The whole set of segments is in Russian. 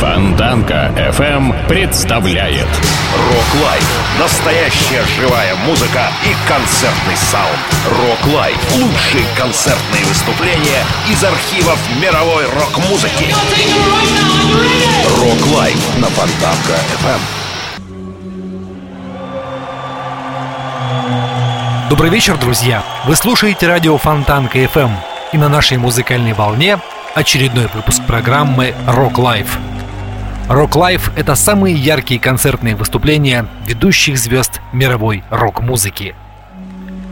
Фонтанка FM представляет Rock Live. Настоящая живая музыка и концертный саунд. Rock Live. Лучшие концертные выступления из архивов мировой рок-музыки. Rock Live на Фонтанка FM. Добрый вечер, друзья! Вы слушаете радио Фонтанка FM и на нашей музыкальной волне очередной выпуск программы Rock Life. Life — это самые яркие концертные выступления ведущих звезд мировой рок-музыки.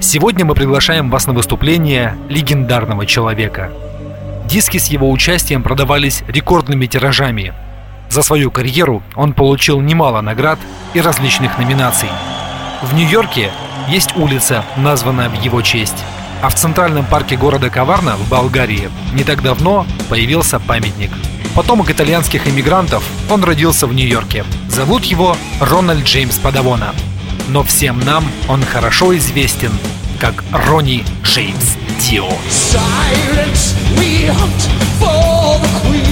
Сегодня мы приглашаем вас на выступление легендарного человека. Диски с его участием продавались рекордными тиражами. За свою карьеру он получил немало наград и различных номинаций. В Нью-Йорке есть улица, названная в его честь. А в центральном парке города Каварна в Болгарии не так давно появился памятник. Потомок итальянских иммигрантов, он родился в Нью-Йорке. Зовут его Рональд Джеймс Падавона. Но всем нам он хорошо известен как Ронни Джеймс Дио. Silence, we hunt for the queen.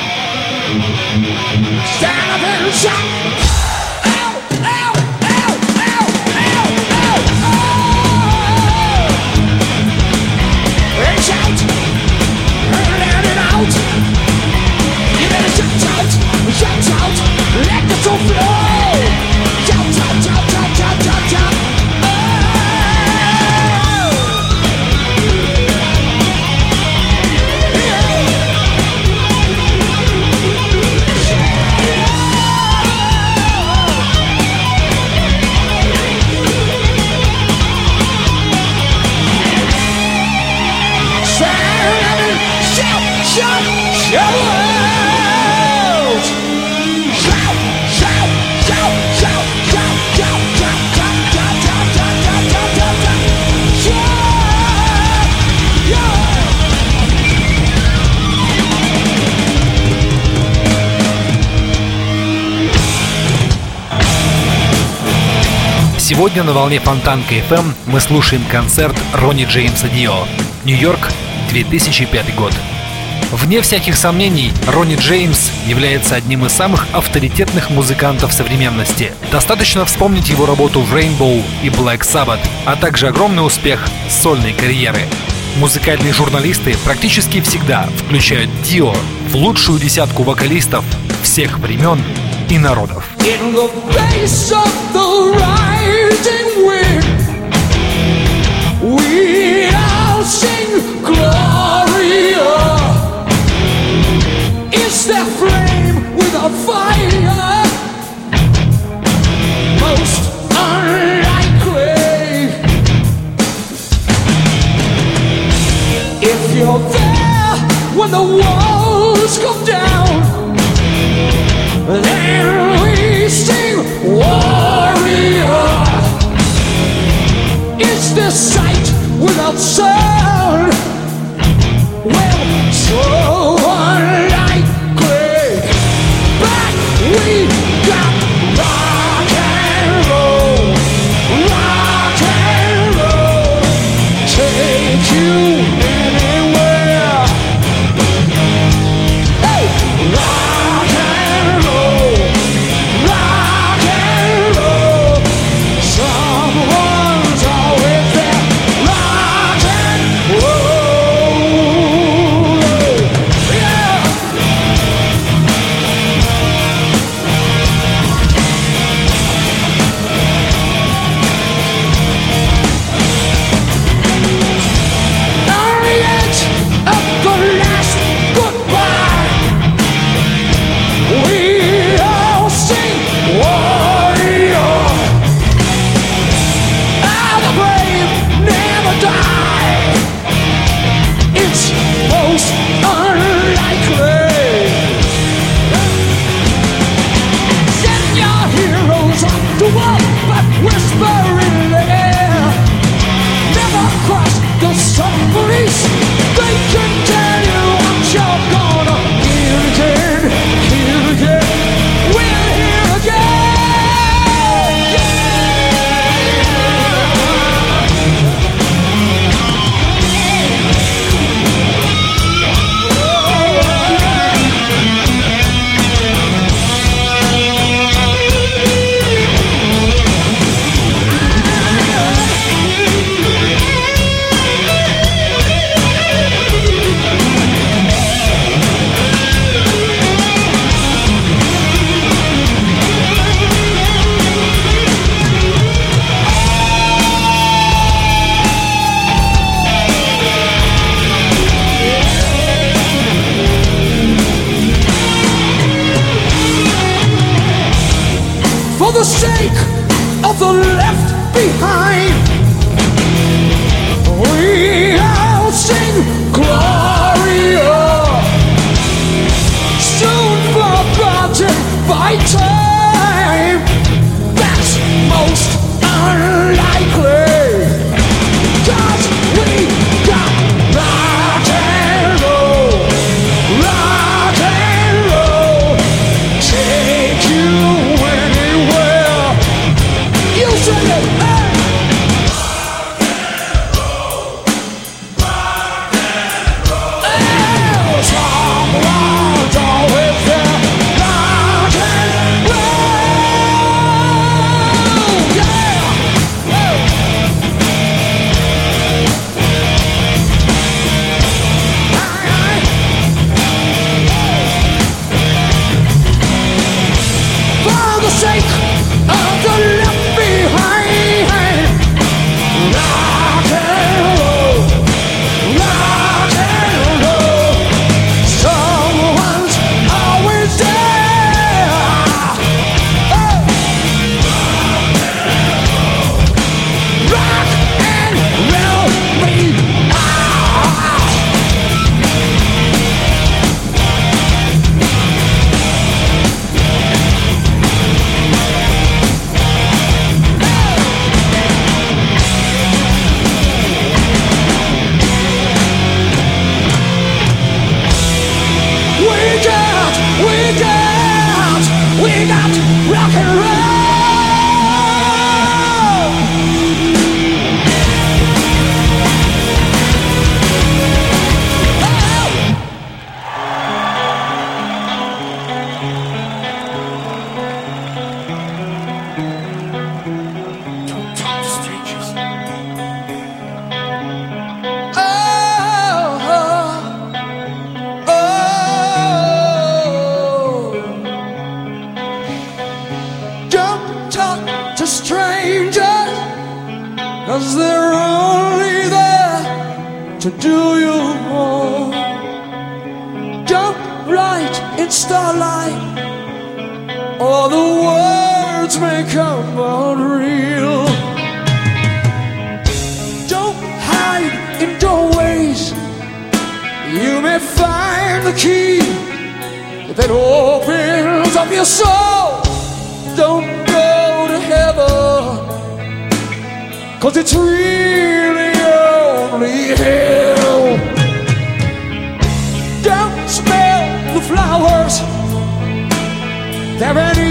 Stand up and shout. Сегодня на волне Фонтанка FM мы слушаем концерт Ронни Джеймса Дио. Нью-Йорк, 2005 год. Вне всяких сомнений, Ронни Джеймс является одним из самых авторитетных музыкантов современности. Достаточно вспомнить его работу в Rainbow и Black Sabbath, а также огромный успех сольной карьеры. Музыкальные журналисты практически всегда включают Дио в лучшую десятку вокалистов всех времен и народов. In the face of the rising wind, we all sing Gloria. Is there flame with a fire? Most unlikely. If you're there when the walls come down. This sight without sound? Cause it's really only hell. Don't smell the flowers. There any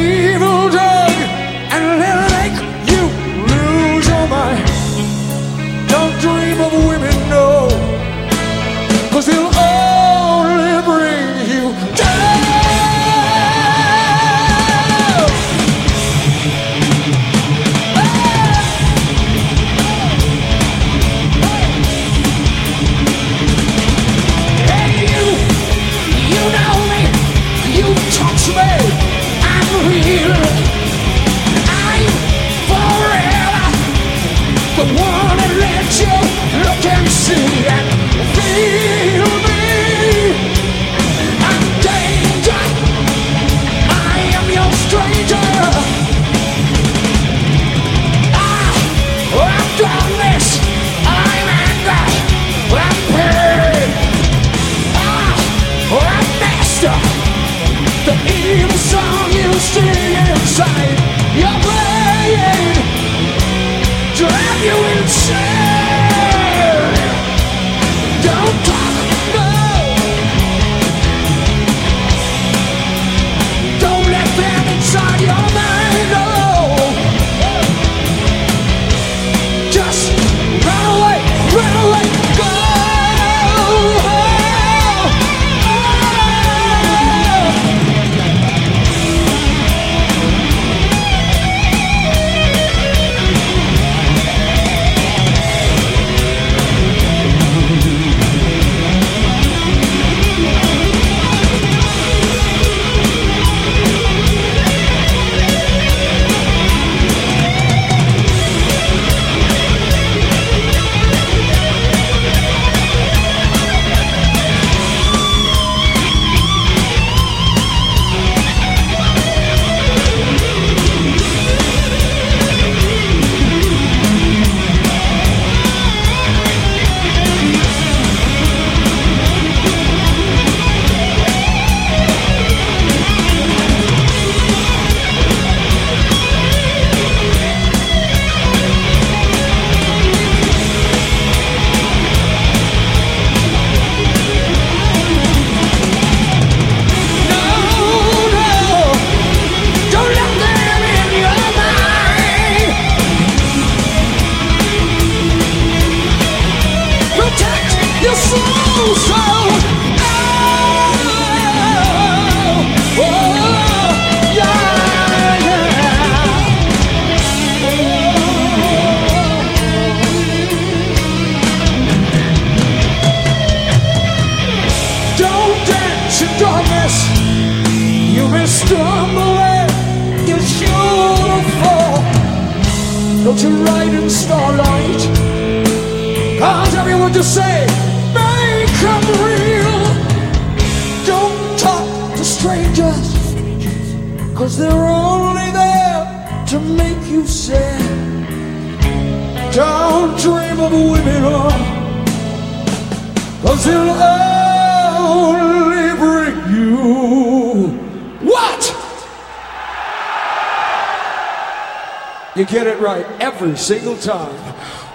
You get it right every single time.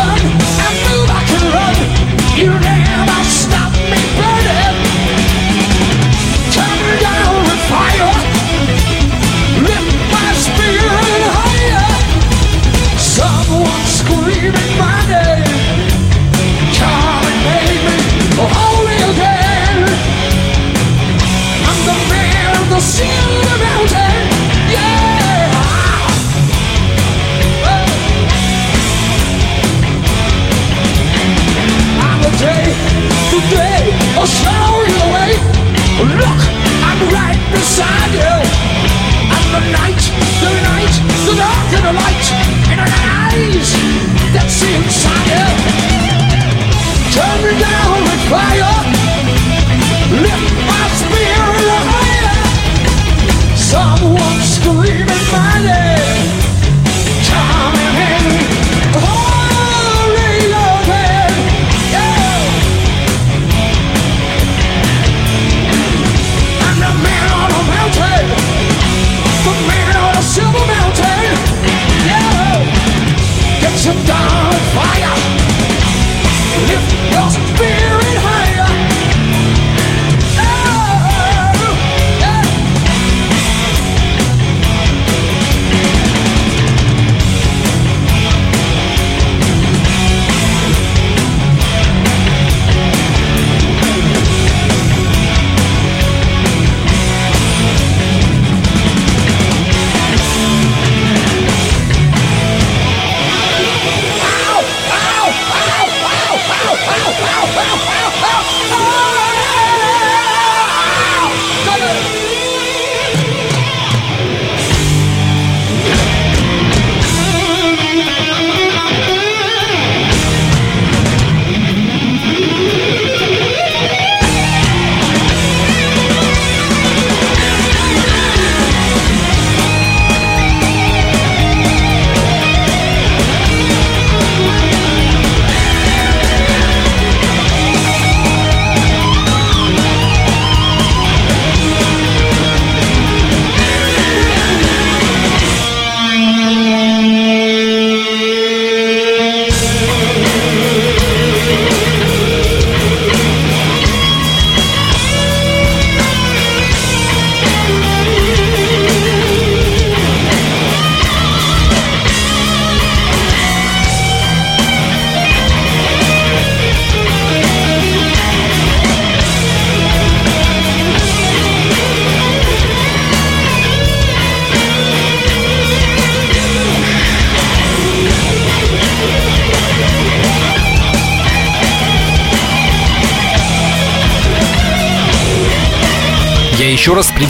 sun I knew I could run.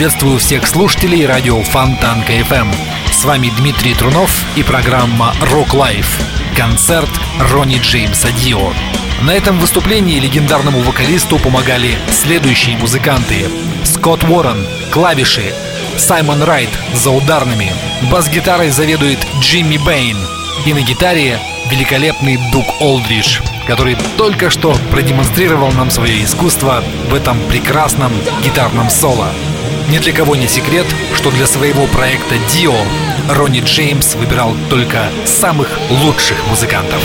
приветствую всех слушателей радио Фонтанка FM. С вами Дмитрий Трунов и программа Rock Live. — концерт Ронни Джеймса Дио. На этом выступлении легендарному вокалисту помогали следующие музыканты. Скотт Уоррен — клавиши, Саймон Райт — за ударными, бас-гитарой заведует Джимми Бэйн, и на гитаре великолепный Даг Олдрич, который только что продемонстрировал нам свое искусство в этом прекрасном гитарном соло. Ни для кого не секрет, что для своего проекта Dio Ронни Джеймс выбирал только самых лучших музыкантов.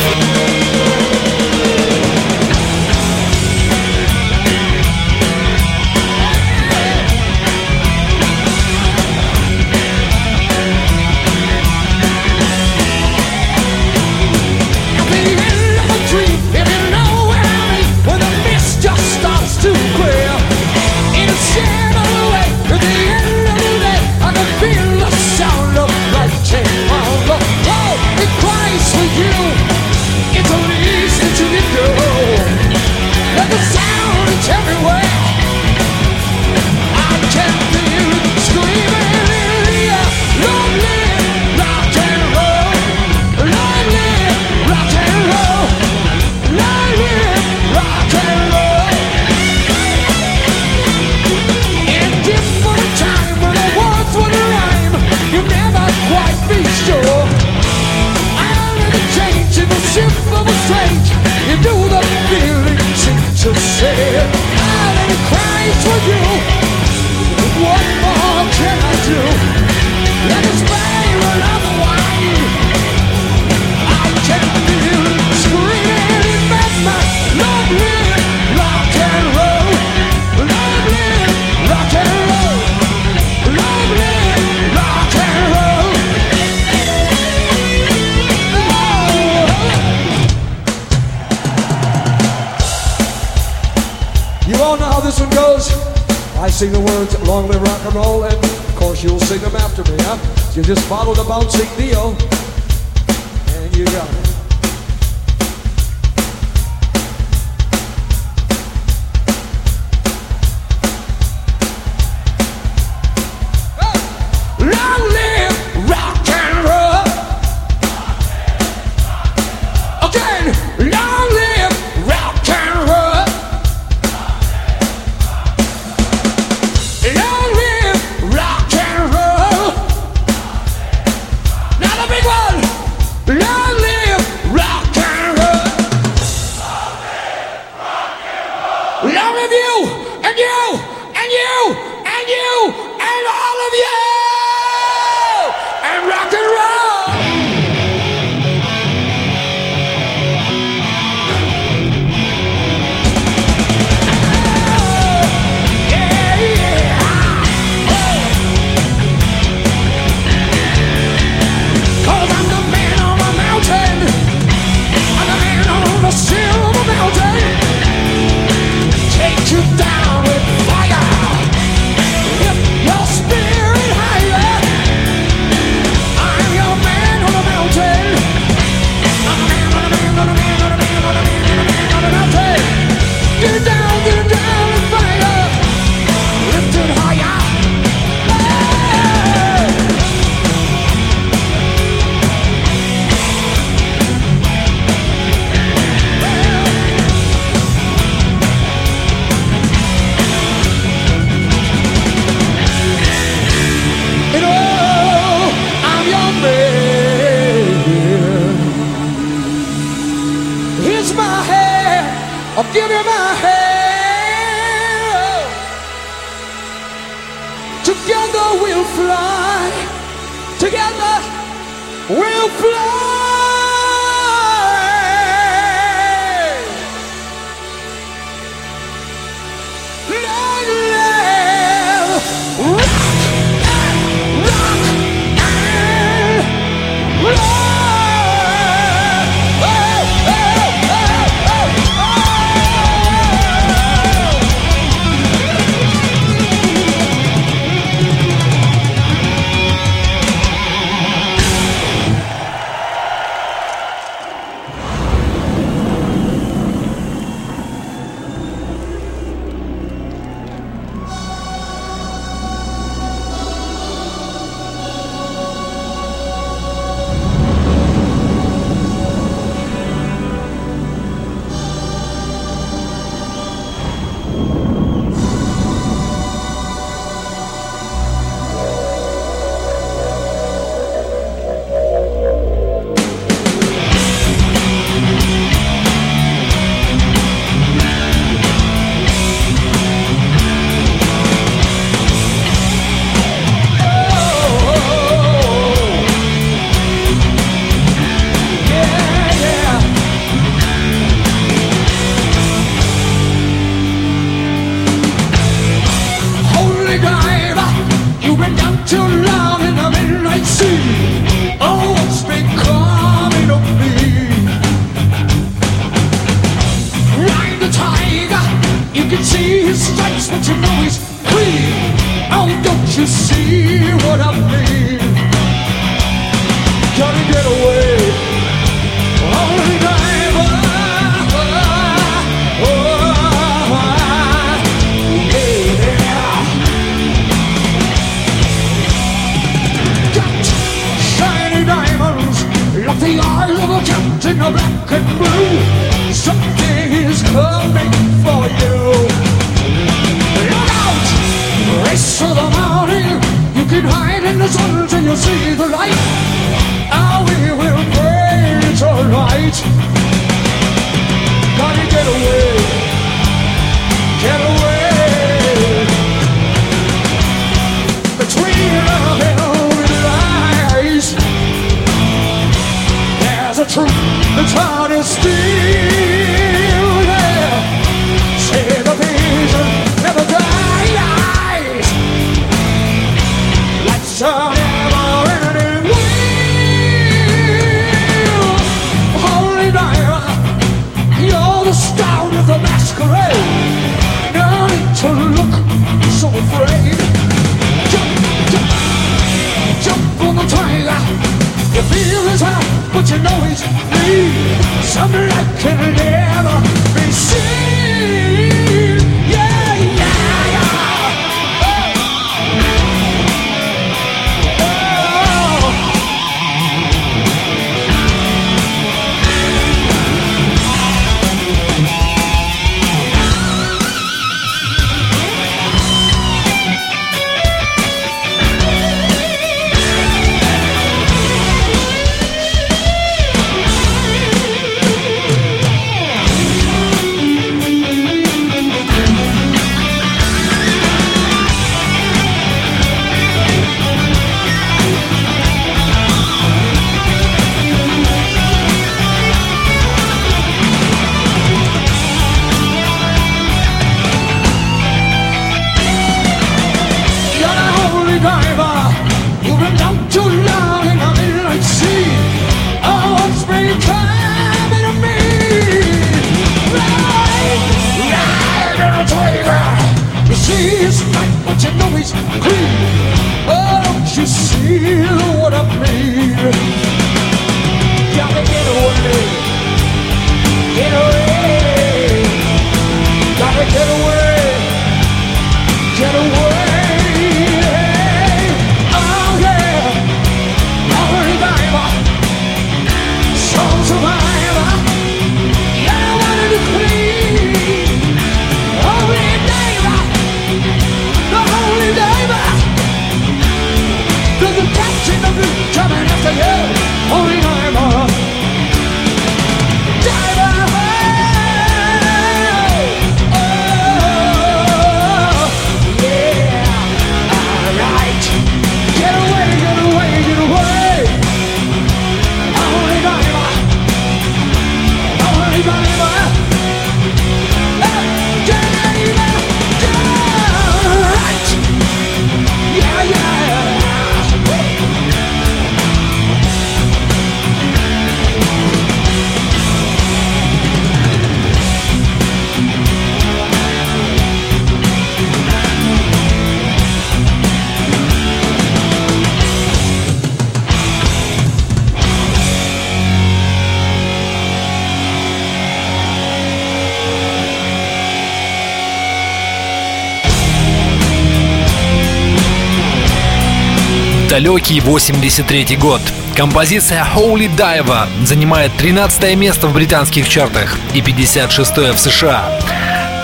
Далекий 83 год. Композиция Holy Diver занимает 13 место в британских чартах и 56 в США.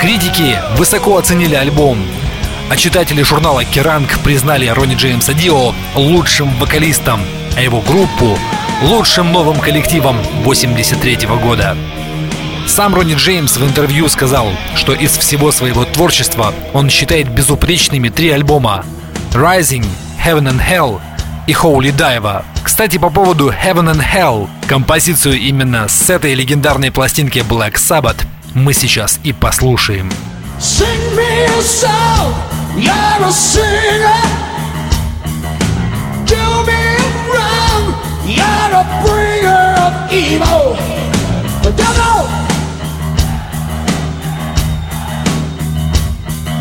Критики высоко оценили альбом, а читатели журнала Kerrang признали Ронни Джеймса Дио лучшим вокалистом, а его группу лучшим новым коллективом 83 года. Сам Ронни Джеймс в интервью сказал, что из всего своего творчества он считает безупречными три альбома Rising, Heaven and Hell и Holy Diver. Кстати, по поводу Heaven and Hell, композицию именно с этой легендарной пластинки Black Sabbath мы сейчас и послушаем. Sing me a song, you're a singer. Do me wrong, you're a bringer of evil. The devil.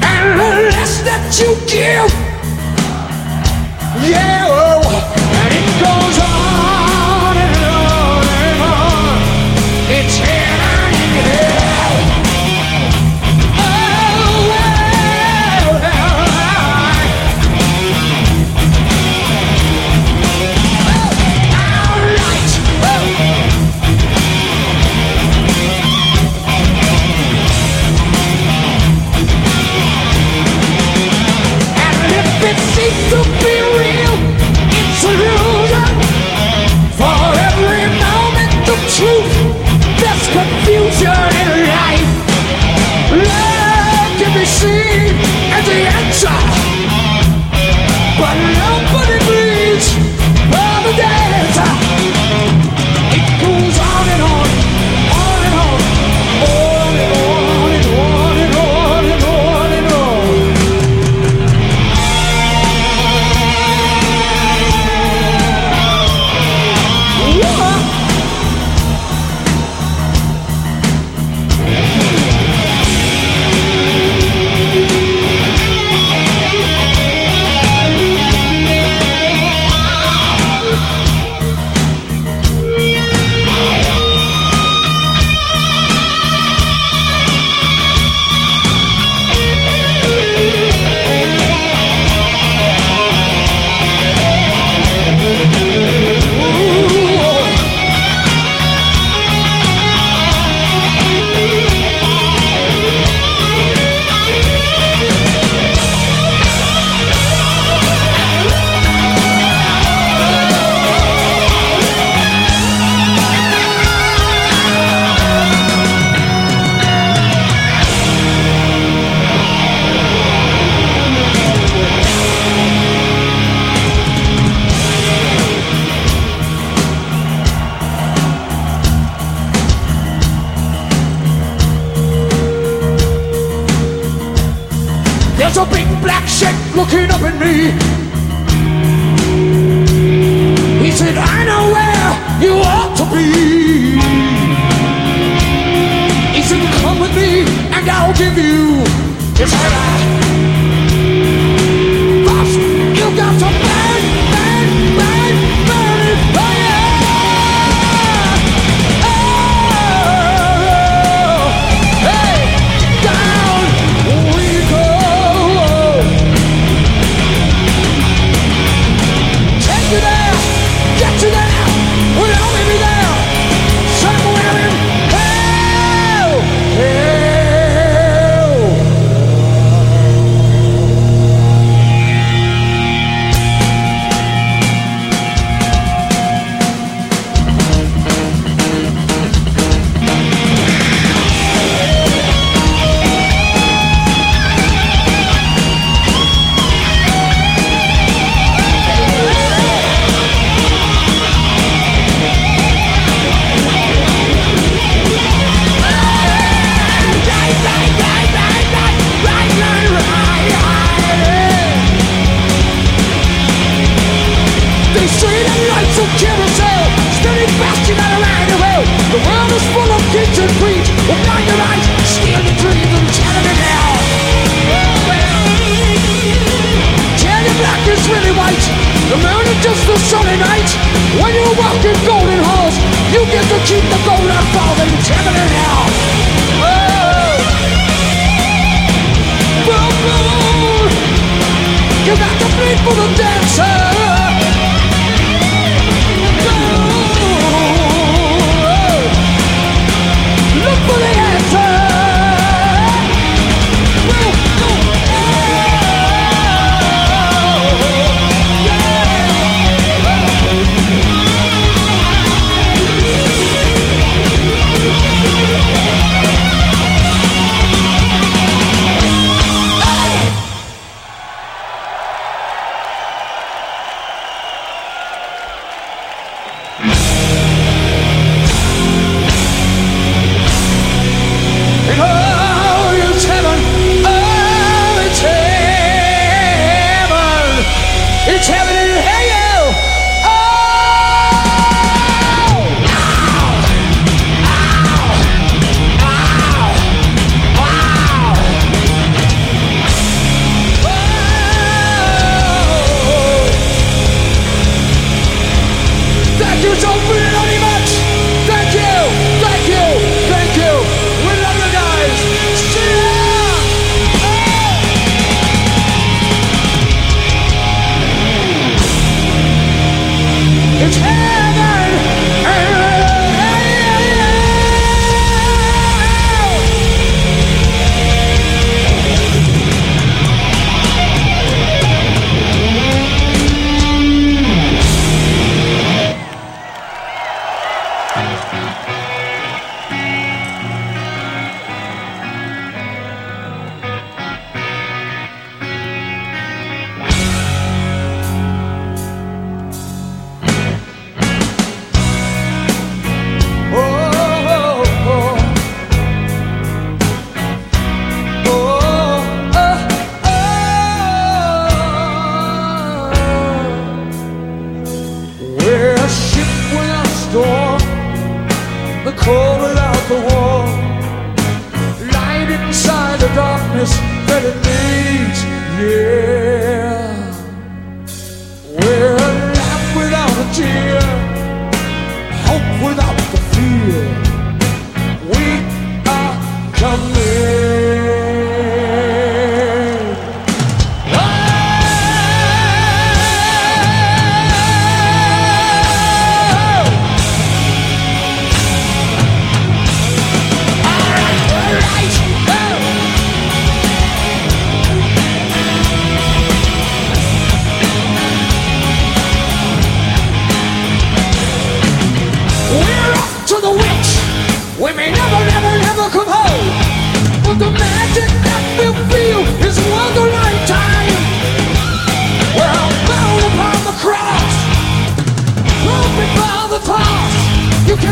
And the less that you give, yeah, oh, and it goes on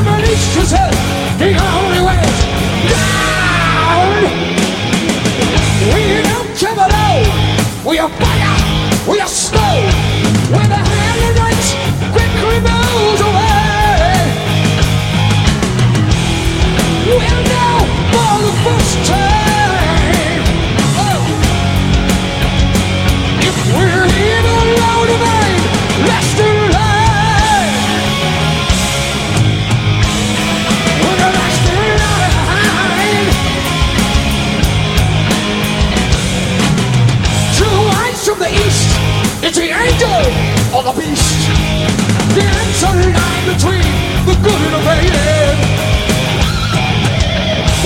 only down. We don't. We are fire.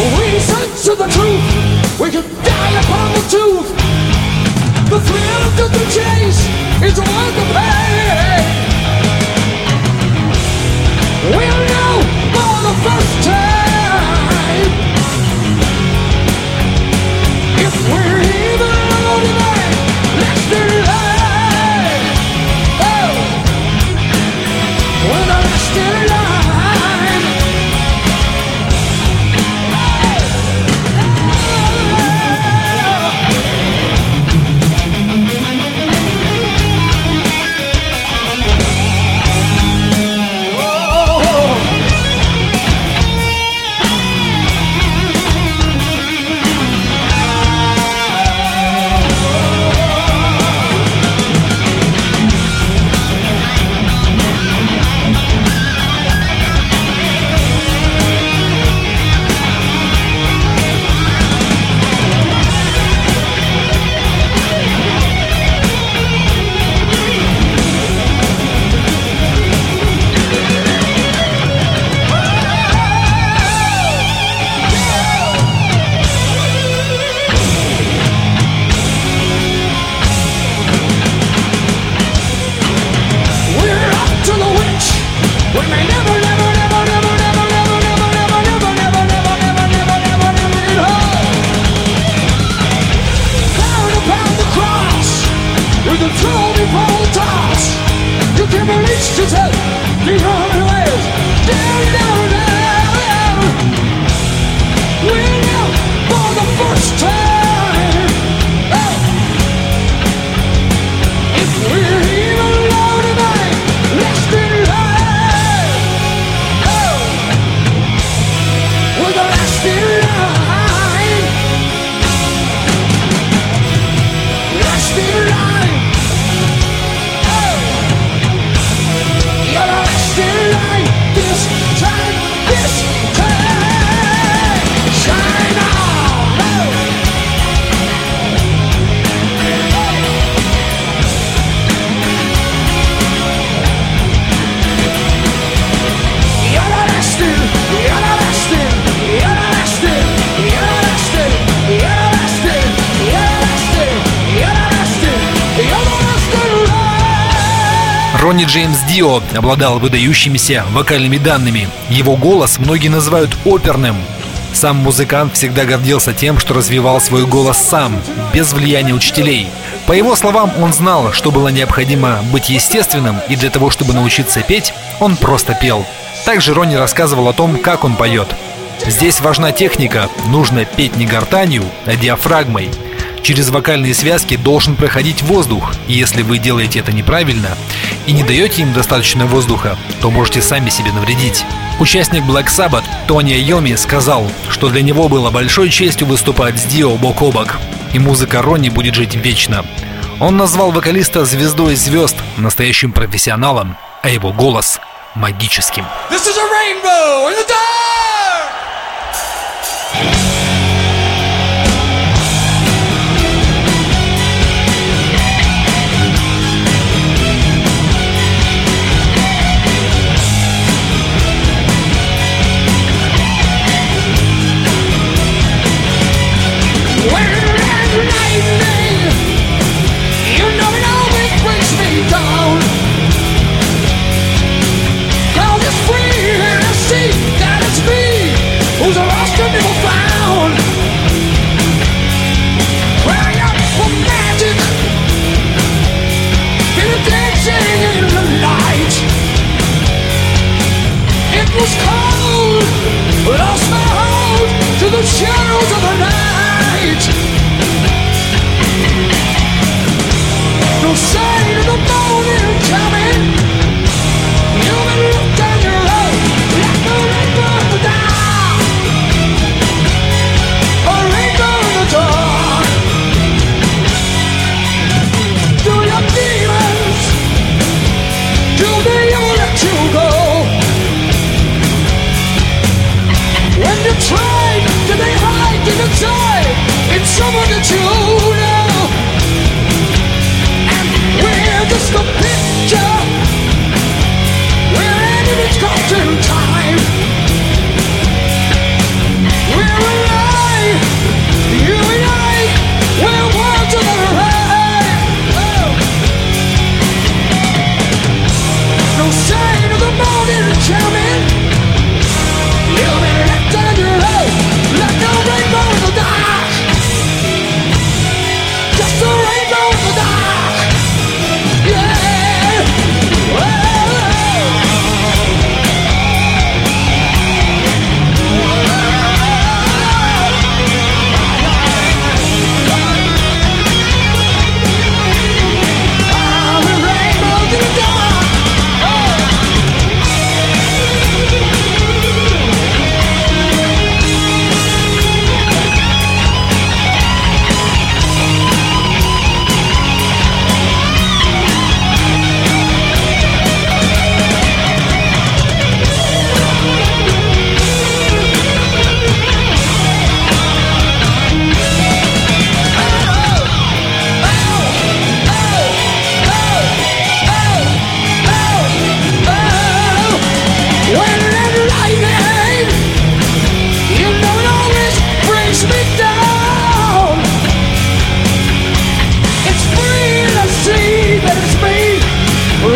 We sense to the truth, we can die upon the tooth. The thrill of the chase is worth the pain. Ронни Джеймс Дио обладал выдающимися вокальными данными. Его голос многие называют оперным. Сам музыкант всегда гордился тем, что развивал свой голос сам, без влияния учителей. По его словам, он знал, что было необходимо быть естественным, и для того, чтобы научиться петь, он просто пел. Также Ронни рассказывал о том, как он поет. Здесь важна техника, нужно петь не гортанью, а диафрагмой. Через вокальные связки должен проходить воздух, и если вы делаете это неправильно и не даете им достаточно воздуха, то можете сами себе навредить. Участник Black Sabbath Тони Йоми сказал, что для него было большой честью выступать с Дио бок о бок, и музыка Ронни будет жить вечно. Он назвал вокалиста звездой звезд, настоящим профессионалом, а его голос – магическим. This is a rainbow in the dark! Was cold, lost my hold to the shadows of the night cage. Don't say the morning.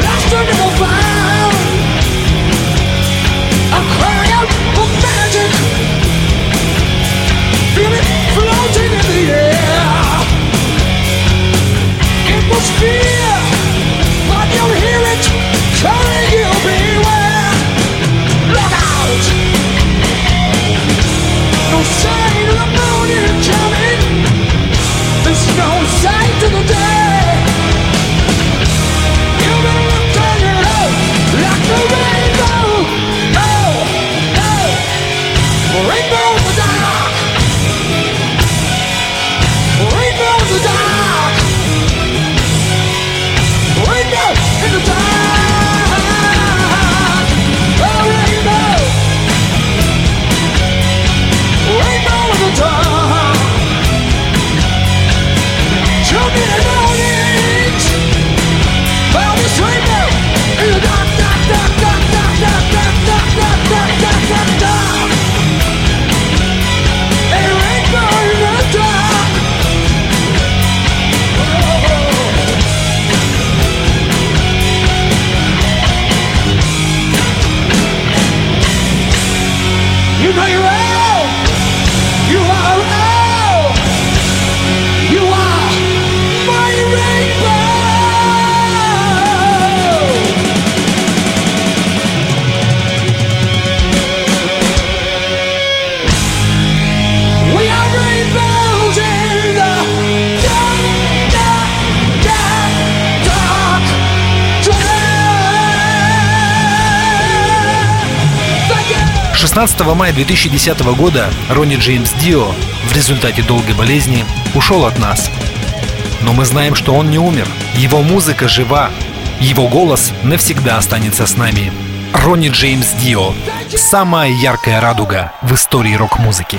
I should have мая 2010 года Ронни Джеймс Дио в результате долгой болезни ушел от нас. Но мы знаем, что он не умер. Его музыка жива. Его голос навсегда останется с нами. Ронни Джеймс Дио. Самая яркая радуга в истории рок-музыки.